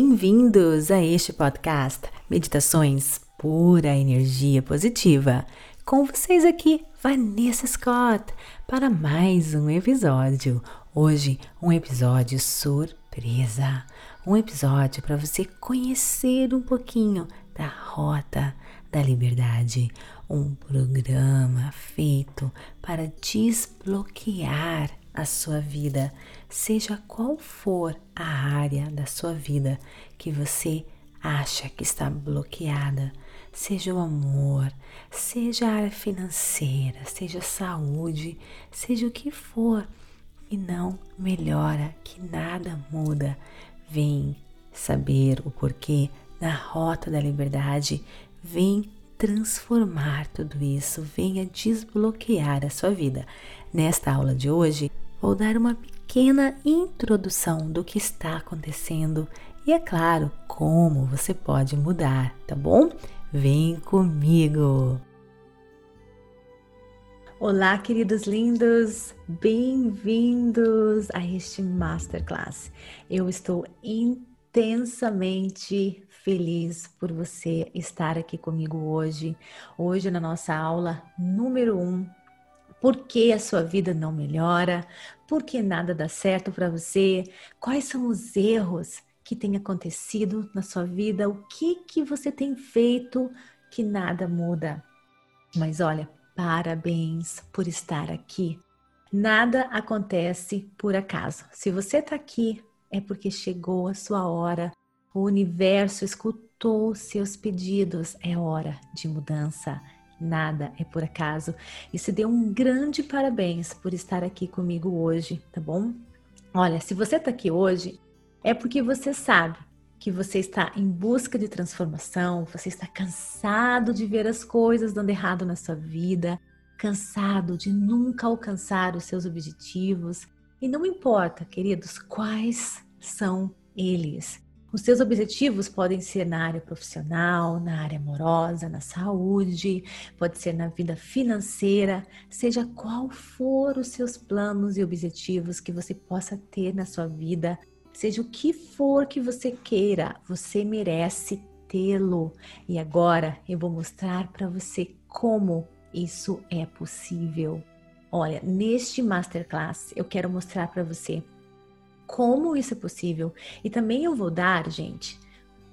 Bem-vindos a este podcast Meditações Pura Energia Positiva. Com vocês aqui, Vanessa Scott, para mais um episódio. Hoje, um episódio surpresa. Um episódio para você conhecer um pouquinho da Rota da Liberdade. Um programa feito para desbloquear a sua vida, seja qual for a área da sua vida que você acha que está bloqueada, seja o amor, seja a área financeira, seja a saúde, seja o que for, e não melhora, que nada muda. Vem saber o porquê na rota da liberdade, vem transformar tudo isso, venha desbloquear a sua vida. Nesta aula de hoje, vou dar uma pequena introdução do que está acontecendo e, é claro, como você pode mudar, tá bom? Vem comigo! Olá, queridos lindos, bem-vindos a este Masterclass. Eu estou intensamente feliz por você estar aqui comigo hoje. Hoje, na nossa aula número 1, um, por que a sua vida não melhora, por que nada dá certo para você, quais são os erros que têm acontecido na sua vida, o que que você tem feito que nada muda. Mas olha, parabéns por estar aqui. Nada acontece por acaso. Se você está aqui, é porque chegou a sua hora. O universo escutou seus pedidos. É hora de mudança nada é por acaso. E se dê um grande parabéns por estar aqui comigo hoje, tá bom? Olha, se você está aqui hoje, é porque você sabe que você está em busca de transformação, você está cansado de ver as coisas dando errado na sua vida, cansado de nunca alcançar os seus objetivos. E não importa, queridos, quais são eles. Os seus objetivos podem ser na área profissional, na área amorosa, na saúde, pode ser na vida financeira, seja qual for os seus planos e objetivos que você possa ter na sua vida, seja o que for que você queira, você merece tê-lo. E agora eu vou mostrar para você como isso é possível. Olha, neste masterclass eu quero mostrar para você como isso é possível. E também eu vou dar, gente,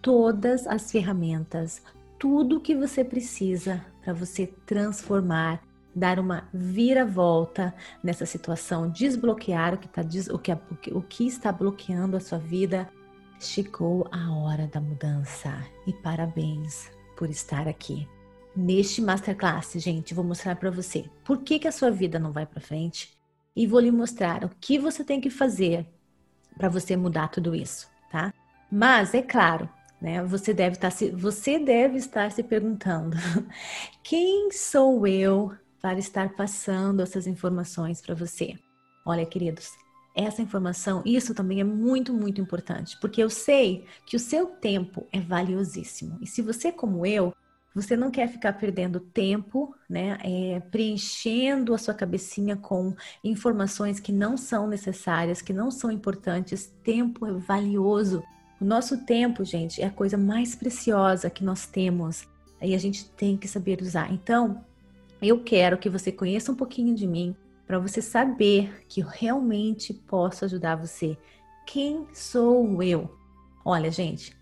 todas as ferramentas, tudo que você precisa para você transformar, dar uma viravolta nessa situação, desbloquear o que, tá, o, que, o que está bloqueando a sua vida. Chegou a hora da mudança e parabéns por estar aqui. Neste masterclass, gente, vou mostrar para você por que, que a sua vida não vai para frente e vou lhe mostrar o que você tem que fazer para você mudar tudo isso, tá? Mas é claro, né? Você deve estar tá se, você deve estar se perguntando: quem sou eu para estar passando essas informações para você? Olha, queridos, essa informação, isso também é muito, muito importante, porque eu sei que o seu tempo é valiosíssimo. E se você, como eu, você não quer ficar perdendo tempo, né? É, preenchendo a sua cabecinha com informações que não são necessárias, que não são importantes. Tempo é valioso. O nosso tempo, gente, é a coisa mais preciosa que nós temos. Aí a gente tem que saber usar. Então, eu quero que você conheça um pouquinho de mim para você saber que eu realmente posso ajudar você. Quem sou eu? Olha, gente,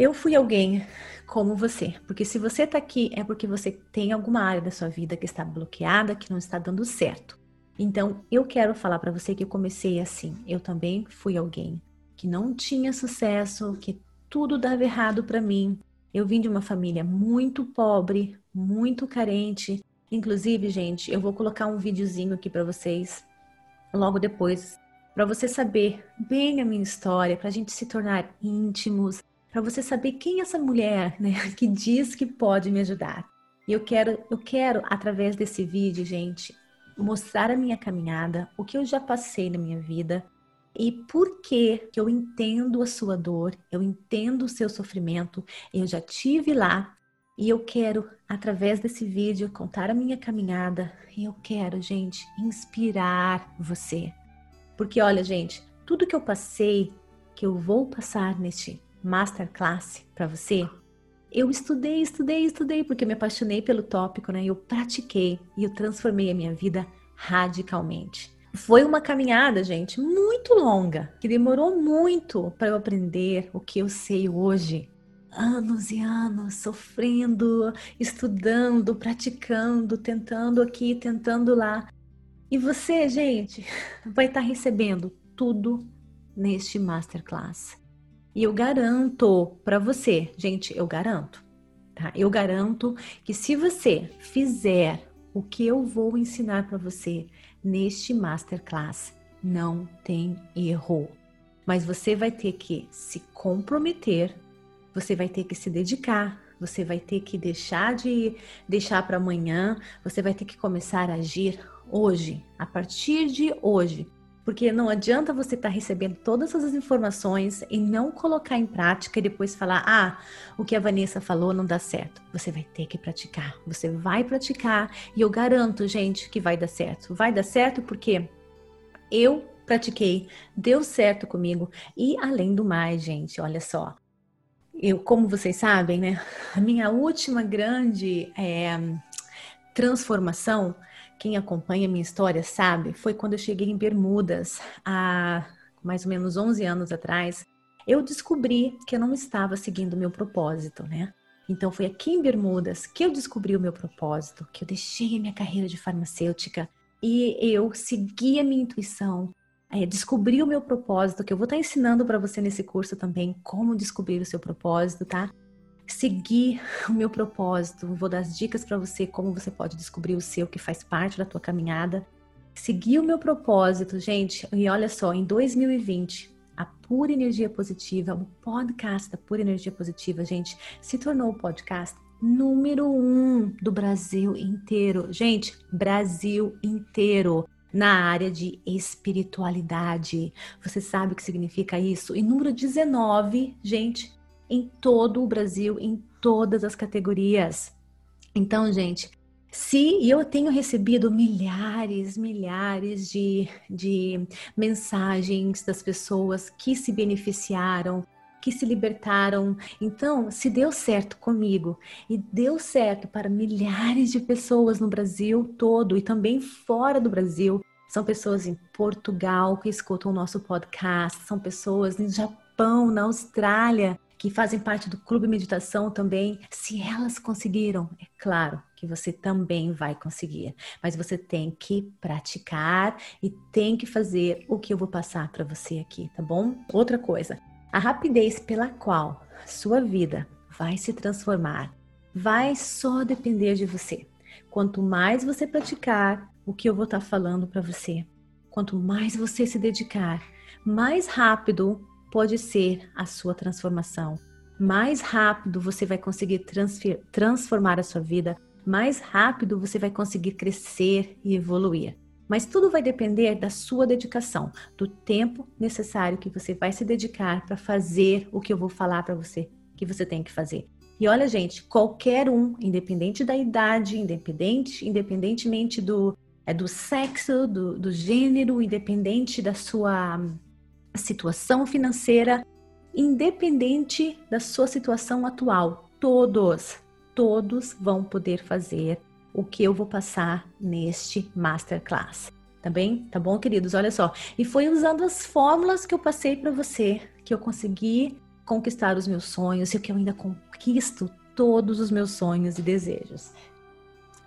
eu fui alguém como você, porque se você está aqui é porque você tem alguma área da sua vida que está bloqueada, que não está dando certo. Então, eu quero falar para você que eu comecei assim. Eu também fui alguém que não tinha sucesso, que tudo dava errado para mim. Eu vim de uma família muito pobre, muito carente. Inclusive, gente, eu vou colocar um videozinho aqui para vocês logo depois, para você saber bem a minha história, para a gente se tornar íntimos, para você saber quem é essa mulher, né, que diz que pode me ajudar. E eu quero, eu quero através desse vídeo, gente, mostrar a minha caminhada, o que eu já passei na minha vida e por que eu entendo a sua dor, eu entendo o seu sofrimento, eu já tive lá e eu quero através desse vídeo contar a minha caminhada e eu quero, gente, inspirar você. Porque olha, gente, tudo que eu passei, que eu vou passar neste masterclass para você, eu estudei, estudei, estudei, porque me apaixonei pelo tópico, né? Eu pratiquei e eu transformei a minha vida radicalmente. Foi uma caminhada, gente, muito longa, que demorou muito para eu aprender o que eu sei hoje. Anos e anos sofrendo, estudando, praticando, tentando aqui, tentando lá. E você, gente, vai estar tá recebendo tudo neste masterclass. E eu garanto para você, gente, eu garanto, tá? Eu garanto que se você fizer o que eu vou ensinar para você neste masterclass, não tem erro. Mas você vai ter que se comprometer, você vai ter que se dedicar, você vai ter que deixar de deixar para amanhã, você vai ter que começar a agir hoje, a partir de hoje. Porque não adianta você estar tá recebendo todas essas informações e não colocar em prática e depois falar: ah, o que a Vanessa falou não dá certo. Você vai ter que praticar. Você vai praticar e eu garanto, gente, que vai dar certo. Vai dar certo porque eu pratiquei, deu certo comigo. E além do mais, gente, olha só. Eu, como vocês sabem, né? A minha última grande é, transformação quem acompanha minha história sabe, foi quando eu cheguei em Bermudas, há mais ou menos 11 anos atrás, eu descobri que eu não estava seguindo o meu propósito, né? Então foi aqui em Bermudas que eu descobri o meu propósito, que eu deixei a minha carreira de farmacêutica e eu segui a minha intuição, é, descobri o meu propósito, que eu vou estar ensinando para você nesse curso também como descobrir o seu propósito, tá? Seguir o meu propósito. Vou dar as dicas para você como você pode descobrir o seu que faz parte da tua caminhada. Seguir o meu propósito, gente. E olha só, em 2020, a Pura Energia Positiva, o podcast da Pura Energia Positiva, gente, se tornou o podcast número um do Brasil inteiro. Gente, Brasil inteiro na área de espiritualidade. Você sabe o que significa isso? E número 19, gente, em todo o Brasil, em todas as categorias. Então, gente, se eu tenho recebido milhares, milhares de, de mensagens das pessoas que se beneficiaram, que se libertaram. Então, se deu certo comigo e deu certo para milhares de pessoas no Brasil todo e também fora do Brasil, são pessoas em Portugal que escutam o nosso podcast, são pessoas no Japão, na Austrália, que fazem parte do Clube Meditação também, se elas conseguiram, é claro que você também vai conseguir, mas você tem que praticar e tem que fazer o que eu vou passar para você aqui, tá bom? Outra coisa, a rapidez pela qual sua vida vai se transformar vai só depender de você. Quanto mais você praticar o que eu vou estar tá falando para você, quanto mais você se dedicar, mais rápido pode ser a sua transformação. Mais rápido você vai conseguir transformar a sua vida, mais rápido você vai conseguir crescer e evoluir. Mas tudo vai depender da sua dedicação, do tempo necessário que você vai se dedicar para fazer o que eu vou falar para você que você tem que fazer. E olha, gente, qualquer um, independente da idade, independente, independentemente do, é, do sexo, do, do gênero, independente da sua situação financeira, independente da sua situação atual. Todos, todos vão poder fazer o que eu vou passar neste masterclass. Tá bem? Tá bom, queridos? Olha só. E foi usando as fórmulas que eu passei para você que eu consegui conquistar os meus sonhos e que eu ainda conquisto todos os meus sonhos e desejos.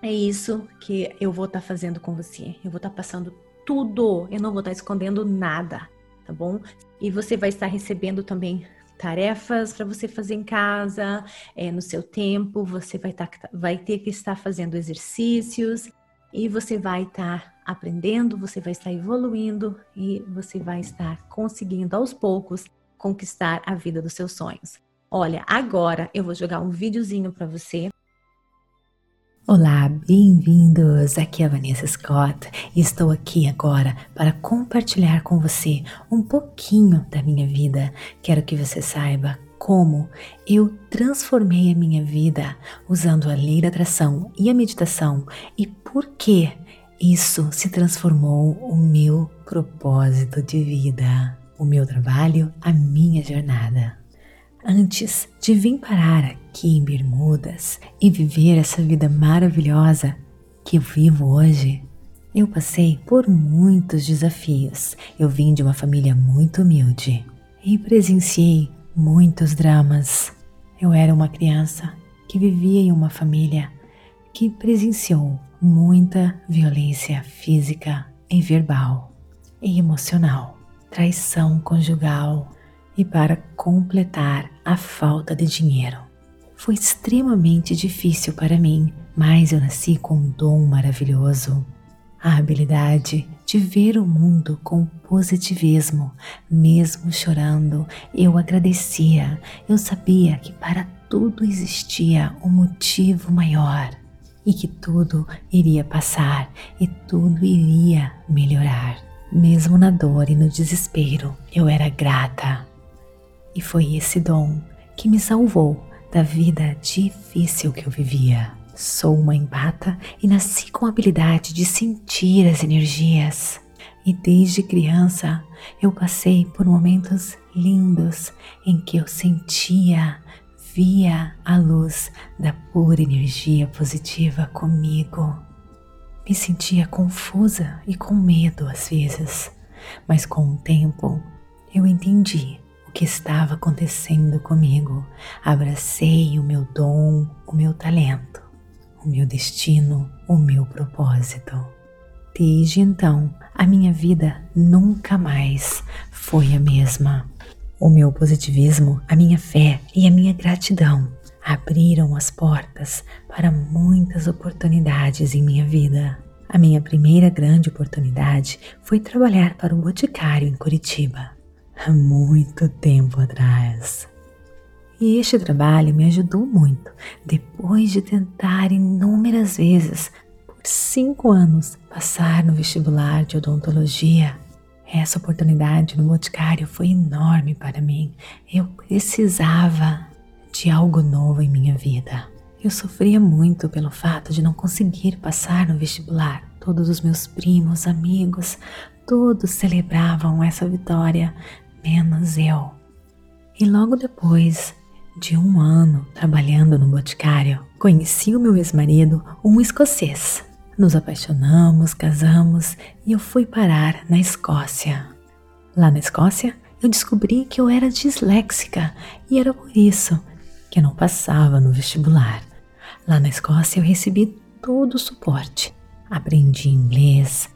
É isso que eu vou estar tá fazendo com você. Eu vou estar tá passando tudo. Eu não vou estar tá escondendo nada tá bom? E você vai estar recebendo também tarefas para você fazer em casa, é, no seu tempo, você vai, tá, vai ter que estar fazendo exercícios e você vai estar aprendendo, você vai estar evoluindo e você vai estar conseguindo aos poucos conquistar a vida dos seus sonhos. Olha, agora eu vou jogar um videozinho para você Olá, bem-vindos! Aqui é a Vanessa Scott e estou aqui agora para compartilhar com você um pouquinho da minha vida. Quero que você saiba como eu transformei a minha vida usando a lei da atração e a meditação e por que isso se transformou o meu propósito de vida, o meu trabalho, a minha jornada. Antes de vir parar aqui em Bermudas e viver essa vida maravilhosa que eu vivo hoje, eu passei por muitos desafios. Eu vim de uma família muito humilde e presenciei muitos dramas. Eu era uma criança que vivia em uma família que presenciou muita violência física e verbal e emocional, traição conjugal, e para completar a falta de dinheiro. Foi extremamente difícil para mim, mas eu nasci com um dom maravilhoso. A habilidade de ver o mundo com positivismo, mesmo chorando, eu agradecia. Eu sabia que para tudo existia um motivo maior e que tudo iria passar e tudo iria melhorar. Mesmo na dor e no desespero, eu era grata e foi esse dom que me salvou da vida difícil que eu vivia. Sou uma empata e nasci com a habilidade de sentir as energias. E desde criança eu passei por momentos lindos em que eu sentia, via a luz da pura energia positiva comigo. Me sentia confusa e com medo às vezes, mas com o tempo eu entendi que estava acontecendo comigo. Abracei o meu dom, o meu talento, o meu destino, o meu propósito. Desde então, a minha vida nunca mais foi a mesma. O meu positivismo, a minha fé e a minha gratidão abriram as portas para muitas oportunidades em minha vida. A minha primeira grande oportunidade foi trabalhar para um boticário em Curitiba há muito tempo atrás. E este trabalho me ajudou muito depois de tentar inúmeras vezes, por cinco anos, passar no vestibular de odontologia. Essa oportunidade no Boticário foi enorme para mim. Eu precisava de algo novo em minha vida. Eu sofria muito pelo fato de não conseguir passar no vestibular. Todos os meus primos, amigos, todos celebravam essa vitória, menos eu. E logo depois de um ano trabalhando no boticário, conheci o meu ex-marido, um escocês. Nos apaixonamos, casamos e eu fui parar na Escócia. Lá na Escócia, eu descobri que eu era disléxica e era por isso que eu não passava no vestibular. Lá na Escócia, eu recebi todo o suporte. Aprendi inglês,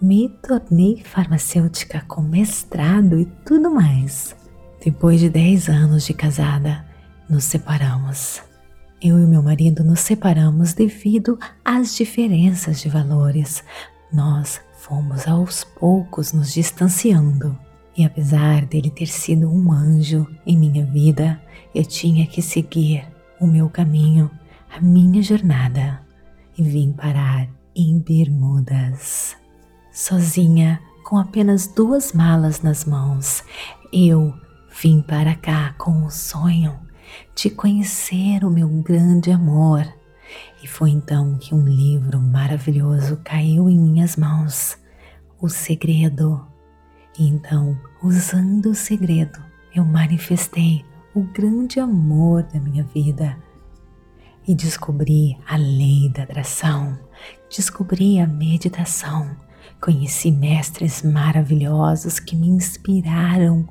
me tornei farmacêutica com mestrado e tudo mais. Depois de 10 anos de casada, nos separamos. Eu e meu marido nos separamos devido às diferenças de valores. Nós fomos aos poucos nos distanciando. E apesar dele ter sido um anjo em minha vida, eu tinha que seguir o meu caminho, a minha jornada, e vim parar em Bermudas sozinha, com apenas duas malas nas mãos, eu vim para cá com o sonho de conhecer o meu grande amor. E foi então que um livro maravilhoso caiu em minhas mãos, O Segredo. E então, usando o segredo, eu manifestei o grande amor da minha vida. E descobri a lei da atração, descobri a meditação Conheci mestres maravilhosos que me inspiraram,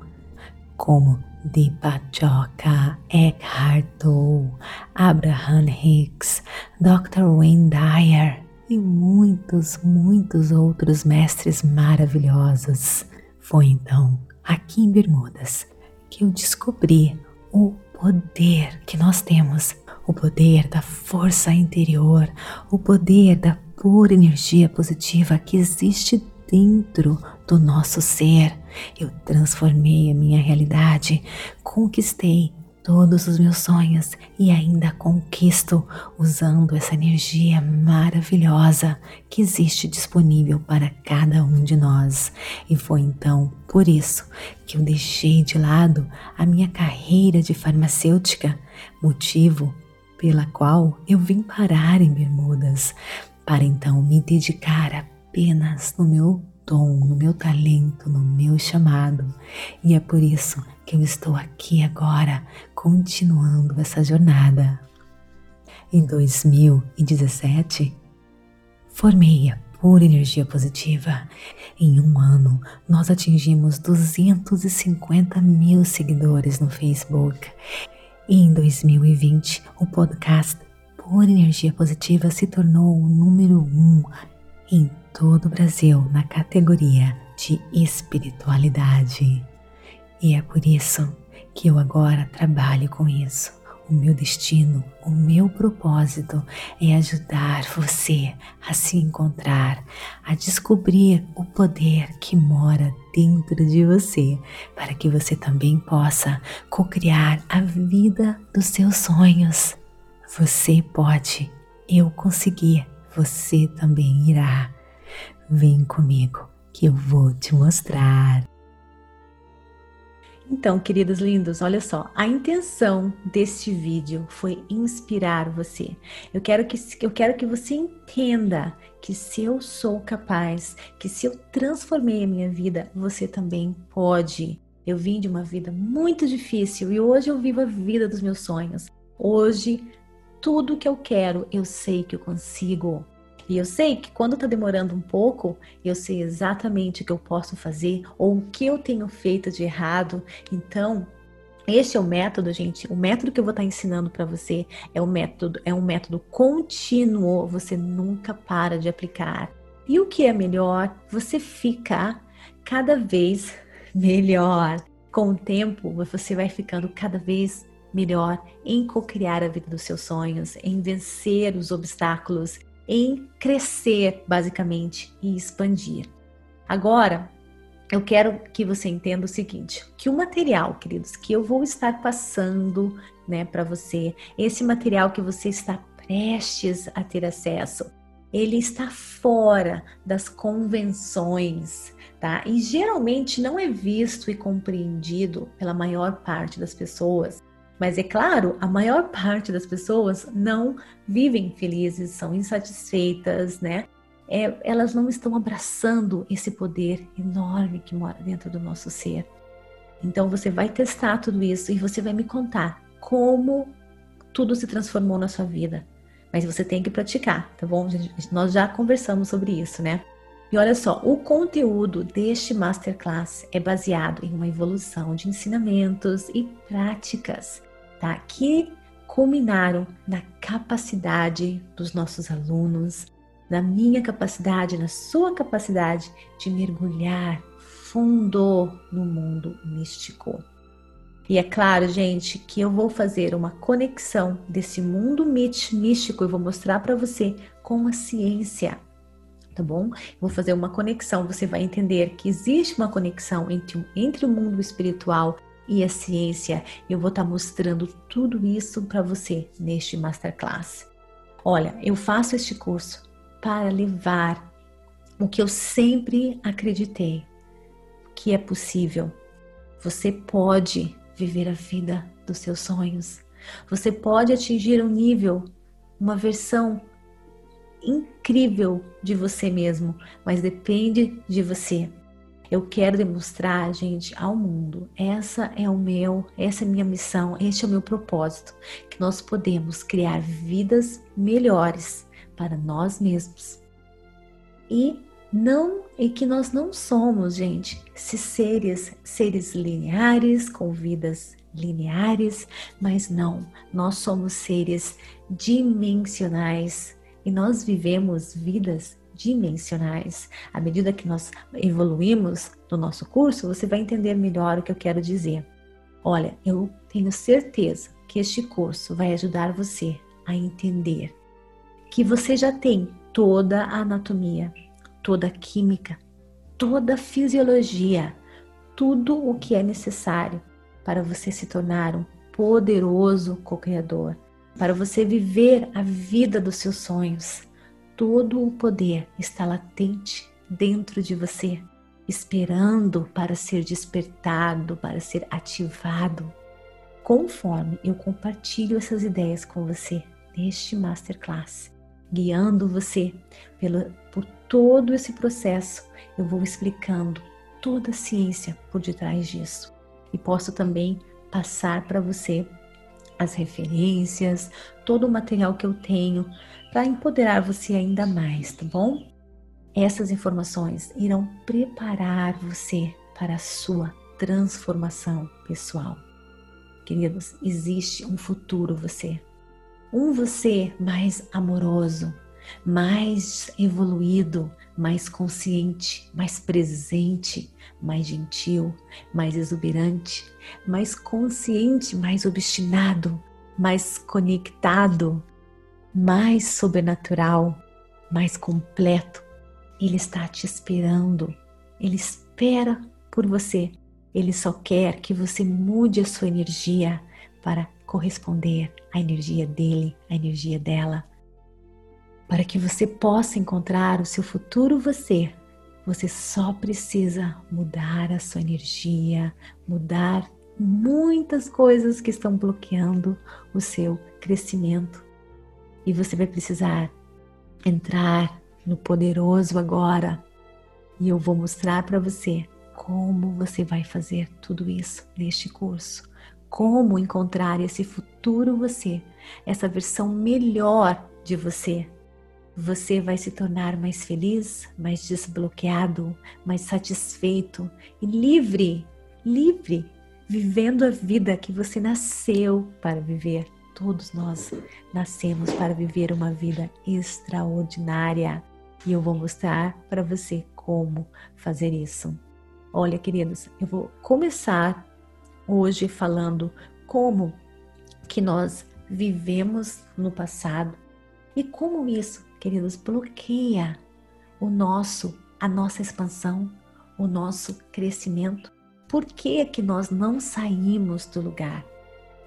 como Deepak Chopra, Eckhart Tolle, Abraham Hicks, Dr. Wayne Dyer e muitos, muitos outros mestres maravilhosos. Foi então, aqui em Bermudas, que eu descobri o poder que nós temos, o poder da força interior, o poder da pura energia positiva que existe dentro do nosso ser. Eu transformei a minha realidade, conquistei todos os meus sonhos e ainda conquisto usando essa energia maravilhosa que existe disponível para cada um de nós. E foi então por isso que eu deixei de lado a minha carreira de farmacêutica, motivo pela qual eu vim parar em Bermudas, para então me dedicar apenas no meu dom, no meu talento, no meu chamado. E é por isso que eu estou aqui agora continuando essa jornada. Em 2017, formei a pura energia positiva. Em um ano, nós atingimos 250 mil seguidores no Facebook. E em 2020, o podcast Pura Energia Positiva se tornou o número um em todo o Brasil na categoria de espiritualidade. E é por isso que eu agora trabalho com isso. O meu destino, o meu propósito é ajudar você a se encontrar, a descobrir o poder que mora dentro de você, para que você também possa co-criar a vida dos seus sonhos. Você pode, eu consegui, você também irá. Vem comigo que eu vou te mostrar. Então, queridos lindos, olha só, a intenção deste vídeo foi inspirar você. Eu quero que eu quero que você entenda que se eu sou capaz, que se eu transformei a minha vida, você também pode. Eu vim de uma vida muito difícil e hoje eu vivo a vida dos meus sonhos. Hoje, tudo que eu quero, eu sei que eu consigo. E eu sei que quando está demorando um pouco, eu sei exatamente o que eu posso fazer ou o que eu tenho feito de errado. Então, este é o método, gente. O método que eu vou estar tá ensinando para você é um método, é um método contínuo. Você nunca para de aplicar. E o que é melhor? Você ficar cada vez melhor. Com o tempo, você vai ficando cada vez melhor em co-criar a vida dos seus sonhos, em vencer os obstáculos em crescer, basicamente, e expandir. Agora, eu quero que você entenda o seguinte: que o material, queridos, que eu vou estar passando, né, para você, esse material que você está prestes a ter acesso, ele está fora das convenções, tá? E geralmente não é visto e compreendido pela maior parte das pessoas mas é claro, a maior parte das pessoas não vivem felizes, são insatisfeitas, né? É, elas não estão abraçando esse poder enorme que mora dentro do nosso ser. Então você vai testar tudo isso e você vai me contar como tudo se transformou na sua vida. Mas você tem que praticar, tá bom? Nós já conversamos sobre isso, né? E olha só, o conteúdo deste masterclass é baseado em uma evolução de ensinamentos e práticas tá? que culminaram na capacidade dos nossos alunos, na minha capacidade, na sua capacidade de mergulhar fundo no mundo místico. E é claro, gente, que eu vou fazer uma conexão desse mundo místico e vou mostrar para você com a ciência, tá bom? vou fazer uma conexão, você vai entender que existe uma conexão entre, entre o mundo espiritual e a ciência. Eu vou estar tá mostrando tudo isso para você neste masterclass. Olha, eu faço este curso para levar o que eu sempre acreditei que é possível. Você pode viver a vida dos seus sonhos. Você pode atingir um nível, uma versão incrível de você mesmo, mas depende de você. Eu quero demonstrar, gente, ao mundo. Essa é o meu, essa é a minha missão, este é o meu propósito, que nós podemos criar vidas melhores para nós mesmos. E não e que nós não somos, gente, se seres seres lineares com vidas lineares, mas não, nós somos seres dimensionais e nós vivemos vidas dimensionais. À medida que nós evoluímos no nosso curso, você vai entender melhor o que eu quero dizer. Olha, eu tenho certeza que este curso vai ajudar você a entender que você já tem toda a anatomia, toda a química, toda a fisiologia, tudo o que é necessário para você se tornar um poderoso co-criador, para você viver a vida dos seus sonhos, todo o poder está latente dentro de você, esperando para ser despertado, para ser ativado. Conforme eu compartilho essas ideias com você neste masterclass, guiando você pelo, por todo esse processo, eu vou explicando toda a ciência por detrás disso. e posso também passar para você as referências, todo o material que eu tenho para empoderar você ainda mais, tá bom? Essas informações irão preparar você para a sua transformação pessoal. Queridos, existe um futuro você. Um você mais amoroso, mais evoluído, mais consciente, mais presente, mais gentil, mais exuberante, mais consciente, mais obstinado, mais conectado, mais sobrenatural, mais completo. Ele está te esperando. Ele espera por você. Ele só quer que você mude a sua energia para corresponder à energia dele, à energia dela para que você possa encontrar o seu futuro você, você só precisa mudar a sua energia, mudar muitas coisas que estão bloqueando o seu crescimento. E você vai precisar entrar no poderoso agora. E eu vou mostrar para você como você vai fazer tudo isso neste curso. Como encontrar esse futuro você, essa versão melhor de você você vai se tornar mais feliz, mais desbloqueado, mais satisfeito e livre, livre, vivendo a vida que você nasceu para viver. Todos nós nascemos para viver uma vida extraordinária e eu vou mostrar para você como fazer isso. Olha, queridos, eu vou começar hoje falando como que nós vivemos no passado e como isso queridos, bloqueia o nosso, a nossa expansão, o nosso crescimento. Por que que nós não saímos do lugar?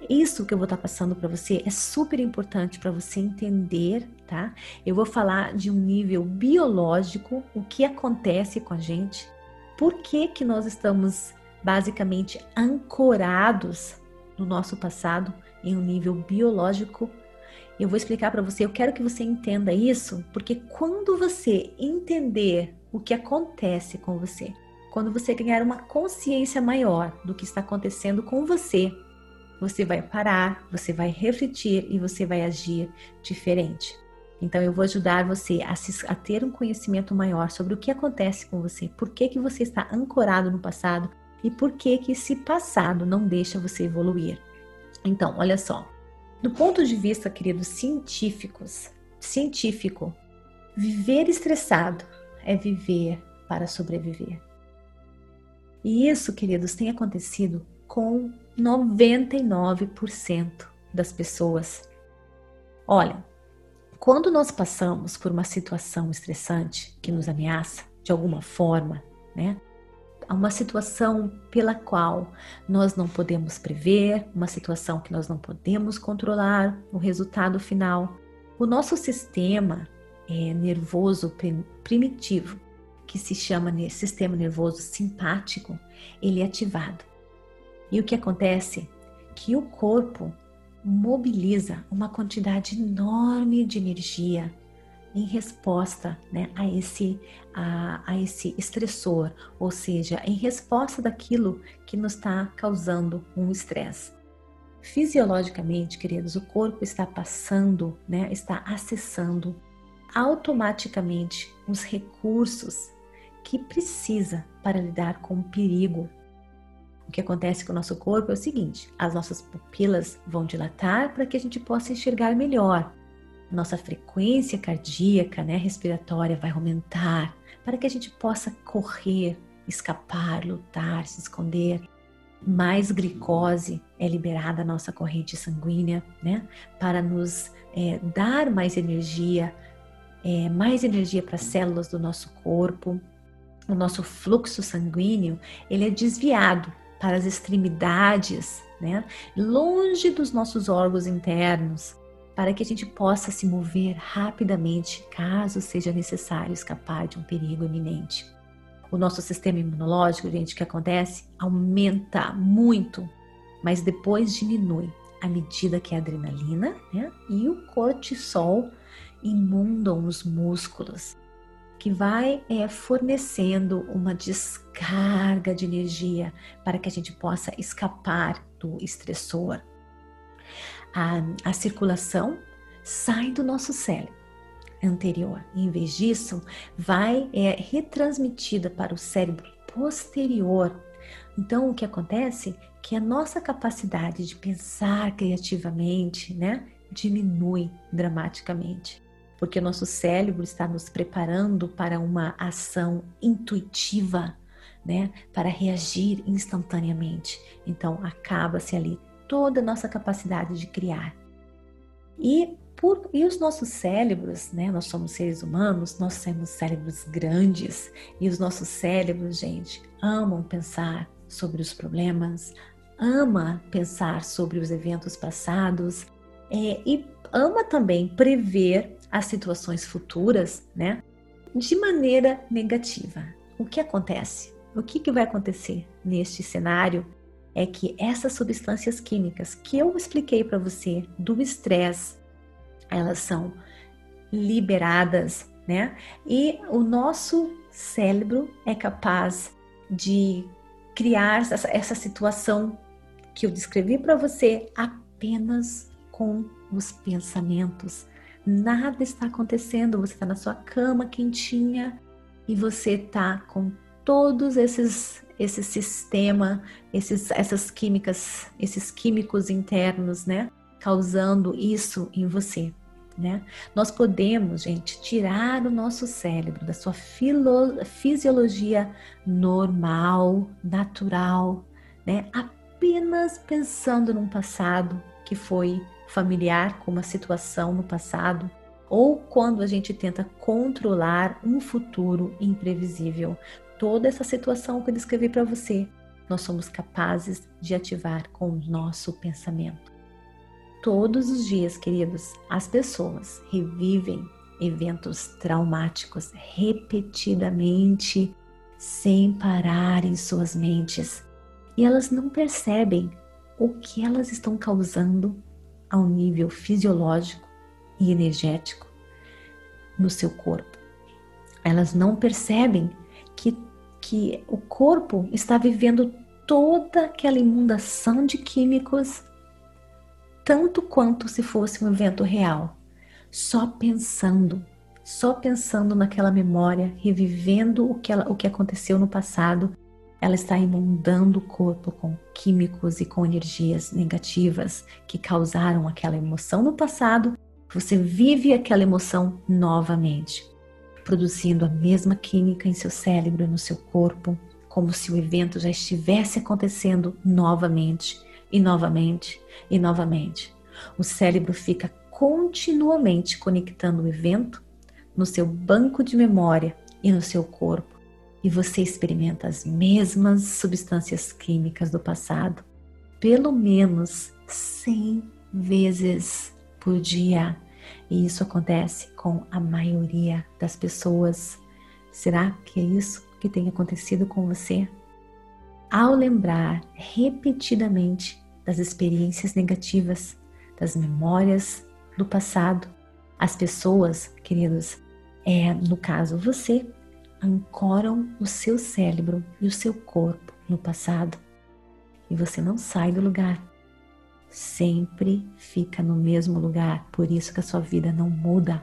Isso que eu vou estar passando para você é super importante para você entender, tá? Eu vou falar de um nível biológico, o que acontece com a gente, por que que nós estamos basicamente ancorados no nosso passado em um nível biológico eu vou explicar para você, eu quero que você entenda isso, porque quando você entender o que acontece com você, quando você ganhar uma consciência maior do que está acontecendo com você, você vai parar, você vai refletir e você vai agir diferente. Então eu vou ajudar você a, se, a, ter um conhecimento maior sobre o que acontece com você, por que, que você está ancorado no passado e por que, que esse passado não deixa você evoluir. Então, olha só, do ponto de vista, queridos científicos, científico, viver estressado é viver para sobreviver. E isso, queridos, tem acontecido com 99% das pessoas. Olha, quando nós passamos por uma situação estressante que nos ameaça de alguma forma, né? uma situação pela qual nós não podemos prever, uma situação que nós não podemos controlar o resultado final. O nosso sistema é, nervoso primitivo, que se chama sistema nervoso simpático, ele é ativado. E o que acontece? Que o corpo mobiliza uma quantidade enorme de energia em resposta né, a, esse, a, a esse estressor, ou seja, em resposta daquilo que nos está causando um estresse. Fisiologicamente, queridos, o corpo está passando, né, está acessando automaticamente os recursos que precisa para lidar com o perigo. O que acontece com o nosso corpo é o seguinte: as nossas pupilas vão dilatar para que a gente possa enxergar melhor nossa frequência cardíaca, né, respiratória vai aumentar para que a gente possa correr, escapar, lutar, se esconder. Mais glicose é liberada na nossa corrente sanguínea, né, para nos é, dar mais energia, é, mais energia para as células do nosso corpo. O nosso fluxo sanguíneo ele é desviado para as extremidades, né, longe dos nossos órgãos internos, para que a gente possa se mover rapidamente caso seja necessário escapar de um perigo iminente. O nosso sistema imunológico, gente, o que acontece? Aumenta muito, mas depois diminui à medida que a adrenalina né, e o cortisol inundam os músculos. Que vai é, fornecendo uma descarga de energia para que a gente possa escapar do estressor. A, a circulação sai do nosso cérebro anterior. Em vez disso, vai é retransmitida para o cérebro posterior. Então, o que acontece? Que a nossa capacidade de pensar criativamente, né, diminui dramaticamente, porque o nosso cérebro está nos preparando para uma ação intuitiva, né, para reagir instantaneamente. Então, acaba-se ali toda a nossa capacidade de criar. E por, e os nossos cérebros, né? Nós somos seres humanos, nós temos cérebros grandes e os nossos cérebros, gente, amam pensar sobre os problemas, ama pensar sobre os eventos passados é, e ama também prever as situações futuras, né? De maneira negativa. O que acontece? O que, que vai acontecer neste cenário é que essas substâncias químicas que eu expliquei para você do estresse, elas são liberadas, né? E o nosso cérebro é capaz de criar essa, essa situação que eu descrevi para você apenas com os pensamentos. Nada está acontecendo, você está na sua cama quentinha e você está com todos esses esse sistema, esses, essas químicas, esses químicos internos, né, causando isso em você né? Nós podemos, gente, tirar o nosso cérebro da sua filo, fisiologia normal, natural, né? Apenas pensando num passado que foi familiar com uma situação no passado, ou quando a gente tenta controlar um futuro imprevisível. Toda essa situação que eu descrevi para você, nós somos capazes de ativar com o nosso pensamento. Todos os dias, queridos, as pessoas revivem eventos traumáticos repetidamente, sem parar em suas mentes, e elas não percebem o que elas estão causando ao nível fisiológico e energético no seu corpo. Elas não percebem que, que o corpo está vivendo toda aquela inundação de químicos tanto quanto se fosse um evento real. Só pensando, só pensando naquela memória, revivendo o que, ela, o que aconteceu no passado, ela está inundando o corpo com químicos e com energias negativas que causaram aquela emoção no passado. Você vive aquela emoção novamente, produzindo a mesma química em seu cérebro e no seu corpo, como se o evento já estivesse acontecendo novamente e novamente e novamente. O cérebro fica continuamente conectando o evento no seu banco de memória e no seu corpo, e você experimenta as mesmas substâncias químicas do passado, pelo menos 100 vezes por dia. E isso acontece com a maioria das pessoas. Será que é isso que tem acontecido com você? Ao lembrar repetidamente das experiências negativas, das memórias do passado. As pessoas, queridos, é, no caso você, ancoram o seu cérebro e o seu corpo no passado e você não sai do lugar. Sempre fica no mesmo lugar, por isso que a sua vida não muda.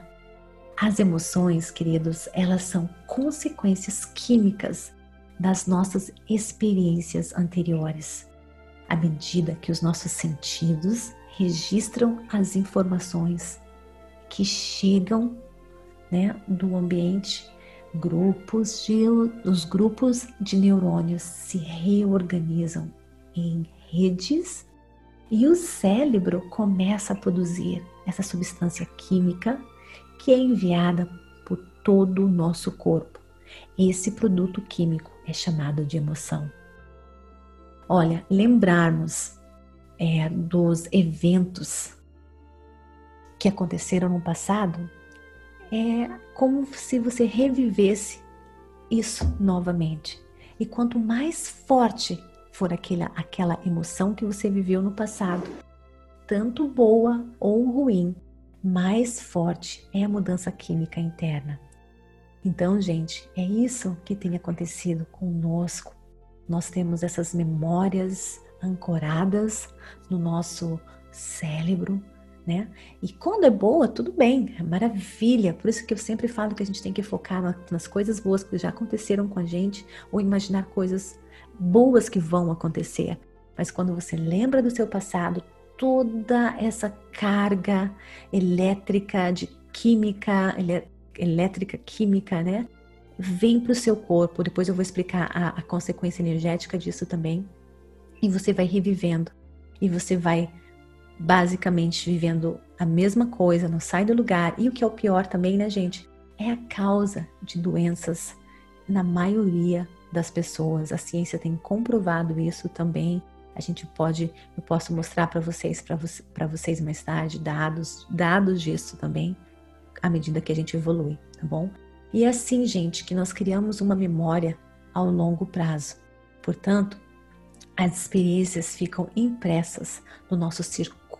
As emoções, queridos, elas são consequências químicas das nossas experiências anteriores à medida que os nossos sentidos registram as informações que chegam né, do ambiente, grupos de, os grupos de neurônios se reorganizam em redes e o cérebro começa a produzir essa substância química que é enviada por todo o nosso corpo. Esse produto químico é chamado de emoção. Olha, lembrarmos é, dos eventos que aconteceram no passado é como se você revivesse isso novamente. E quanto mais forte for aquela, aquela emoção que você viveu no passado, tanto boa ou ruim, mais forte é a mudança química interna. Então, gente, é isso que tem acontecido conosco. Nós temos essas memórias ancoradas no nosso cérebro, né? E quando é boa, tudo bem, é maravilha. Por isso que eu sempre falo que a gente tem que focar nas coisas boas que já aconteceram com a gente ou imaginar coisas boas que vão acontecer. Mas quando você lembra do seu passado, toda essa carga elétrica de química, elétrica química, né? Vem para o seu corpo. Depois eu vou explicar a, a consequência energética disso também. E você vai revivendo. E você vai basicamente vivendo a mesma coisa, não sai do lugar. E o que é o pior também, né, gente? É a causa de doenças na maioria das pessoas. A ciência tem comprovado isso também. A gente pode, eu posso mostrar para vocês, para vocês mais tarde, dados, dados disso também, à medida que a gente evolui, tá bom? E é assim, gente, que nós criamos uma memória ao longo prazo. Portanto, as experiências ficam impressas no nosso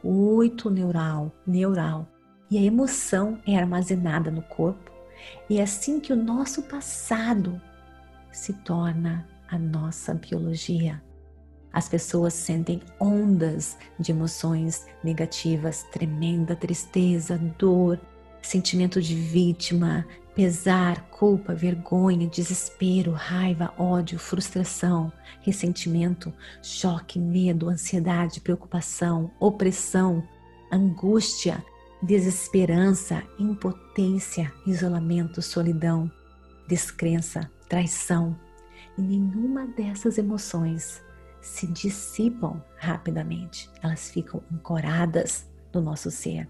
circuito neural, neural e a emoção é armazenada no corpo. E é assim que o nosso passado se torna a nossa biologia. As pessoas sentem ondas de emoções negativas, tremenda tristeza, dor, sentimento de vítima, pesar, culpa, vergonha, desespero, raiva, ódio, frustração, ressentimento, choque, medo, ansiedade, preocupação, opressão, angústia, desesperança, impotência, isolamento, solidão, descrença, traição. E nenhuma dessas emoções se dissipam rapidamente, elas ficam ancoradas no nosso ser.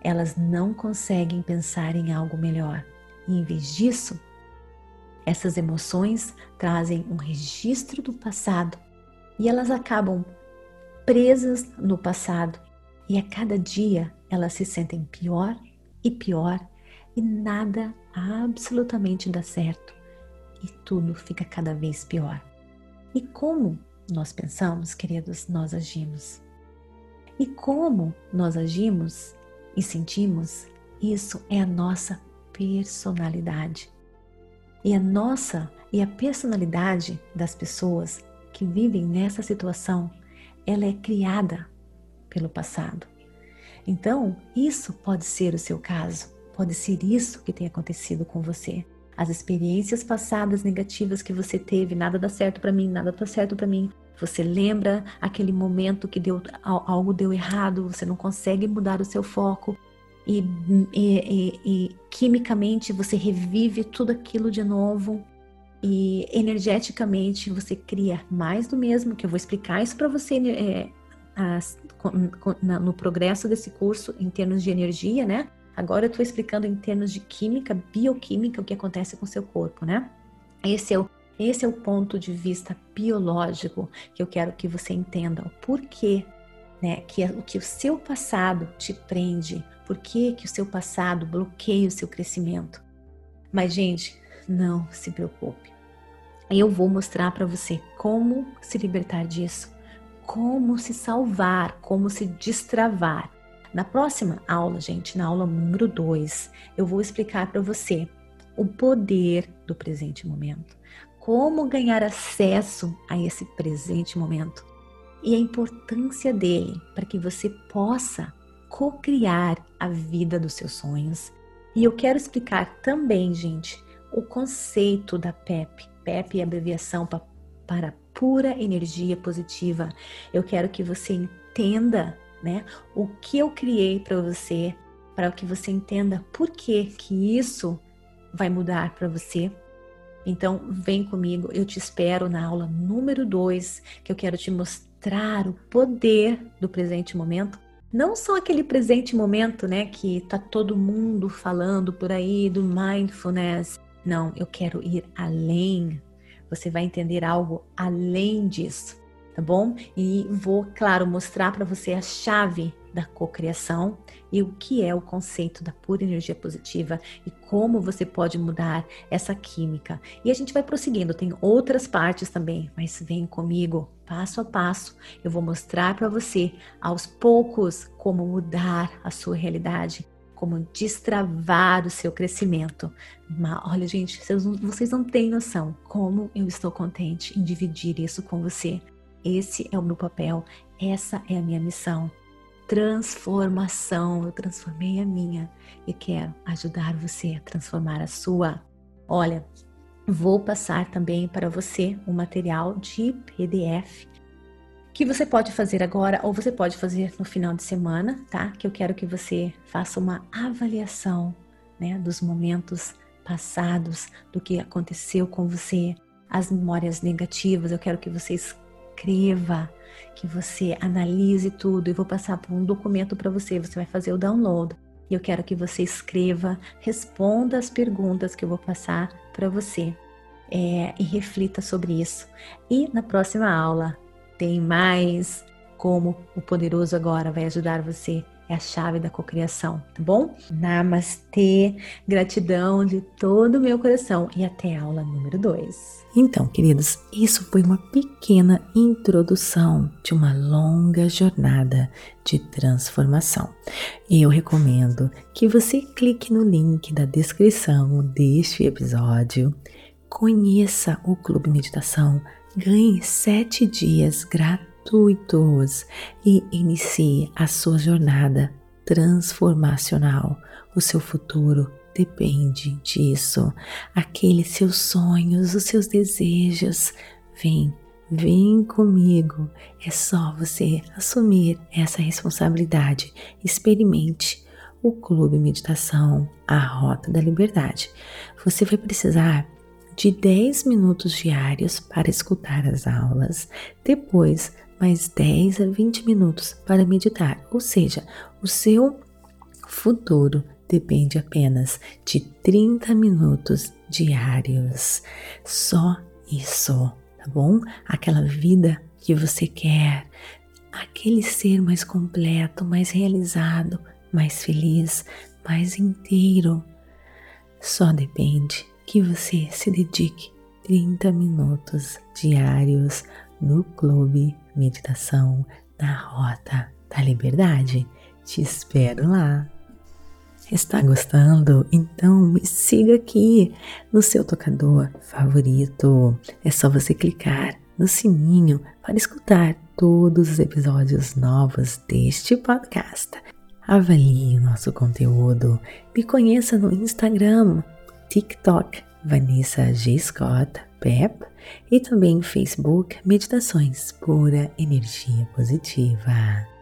Elas não conseguem pensar em algo melhor. E em vez disso, essas emoções trazem um registro do passado e elas acabam presas no passado. E a cada dia elas se sentem pior e pior e nada absolutamente dá certo e tudo fica cada vez pior. E como nós pensamos, queridos, nós agimos. E como nós agimos e sentimos, isso é a nossa personalidade. E a nossa e a personalidade das pessoas que vivem nessa situação, ela é criada pelo passado. Então, isso pode ser o seu caso, pode ser isso que tem acontecido com você as experiências passadas negativas que você teve, nada dá certo para mim, nada dá certo para mim. Você lembra aquele momento que deu algo deu errado, você não consegue mudar o seu foco e, e, e, quimicamente você revive tudo aquilo de novo e energeticamente você cria mais do mesmo. Que eu vou explicar isso para você é, as, no progresso desse curso em termos de energia, né? Agora eu estou explicando em termos de química, bioquímica, o que acontece com o seu corpo, né? Esse é o, esse é o ponto de vista biológico que eu quero que você entenda. O porquê, né? Que, que o seu passado te prende, por que, que o seu passado bloqueia o seu crescimento. Mas, gente, não se preocupe. Eu vou mostrar para você como se libertar disso, como se salvar, como se destravar. Na próxima aula, gente, na aula número 2, eu vou explicar para você o poder do presente momento, como ganhar acesso a esse presente momento e a importância dele para que você possa co-criar a vida dos seus sonhos. E eu quero explicar também, gente, o conceito da PEP. PEP é abreviação para pura energia positiva. Eu quero que você entenda né? O que eu criei para você, para que você entenda por que que isso vai mudar para você. Então, vem comigo, eu te espero na aula número 2, que eu quero te mostrar o poder do presente momento. Não só aquele presente momento, né, que tá todo mundo falando por aí do mindfulness. Não, eu quero ir além. Você vai entender algo além disso tá bom? E vou, claro, mostrar para você a chave da cocriação e o que é o conceito da pura energia positiva e como você pode mudar essa química. E a gente vai prosseguindo, tem outras partes também, mas vem comigo, passo a passo. Eu vou mostrar para você aos poucos como mudar a sua realidade, como destravar o seu crescimento. Mas, olha, gente, vocês não, vocês não têm noção como eu estou contente em dividir isso com você. Esse é o meu papel, essa é a minha missão. Transformação, eu transformei a minha e quero ajudar você a transformar a sua. Olha, vou passar também para você um material de PDF que você pode fazer agora ou você pode fazer no final de semana, tá? Que eu quero que você faça uma avaliação, né, dos momentos passados, do que aconteceu com você, as memórias negativas. Eu quero que você escreva, que você analise tudo e vou passar por um documento para você. Você vai fazer o download. E eu quero que você escreva, responda as perguntas que eu vou passar para você é, e reflita sobre isso. E na próxima aula tem mais como o poderoso agora vai ajudar você. É a chave da cocriação, tá bom? Namastê, gratidão de todo o meu coração e até a aula número 2. Então, queridos, isso foi uma pequena introdução de uma longa jornada de transformação. Eu recomendo que você clique no link da descrição deste episódio, conheça o Clube Meditação Ganhe sete dias gratuitos e inicie a sua jornada transformacional. O seu futuro depende disso. Aqueles seus sonhos, os seus desejos. Vem, vem comigo. É só você assumir essa responsabilidade. Experimente o Clube Meditação, a Rota da Liberdade. Você vai precisar de 10 minutos diários para escutar as aulas, depois mais 10 a 20 minutos para meditar, ou seja, o seu futuro depende apenas de 30 minutos diários. Só isso, tá bom? Aquela vida que você quer, aquele ser mais completo, mais realizado, mais feliz, mais inteiro, só depende que você se dedique 30 minutos diários no Clube Meditação na Rota da Liberdade. Te espero lá. Está gostando? Então me siga aqui no seu tocador favorito. É só você clicar no sininho para escutar todos os episódios novos deste podcast. Avalie o nosso conteúdo. Me conheça no Instagram TikTok, Vanessa G. Scott Pep e também Facebook Meditações Pura Energia Positiva.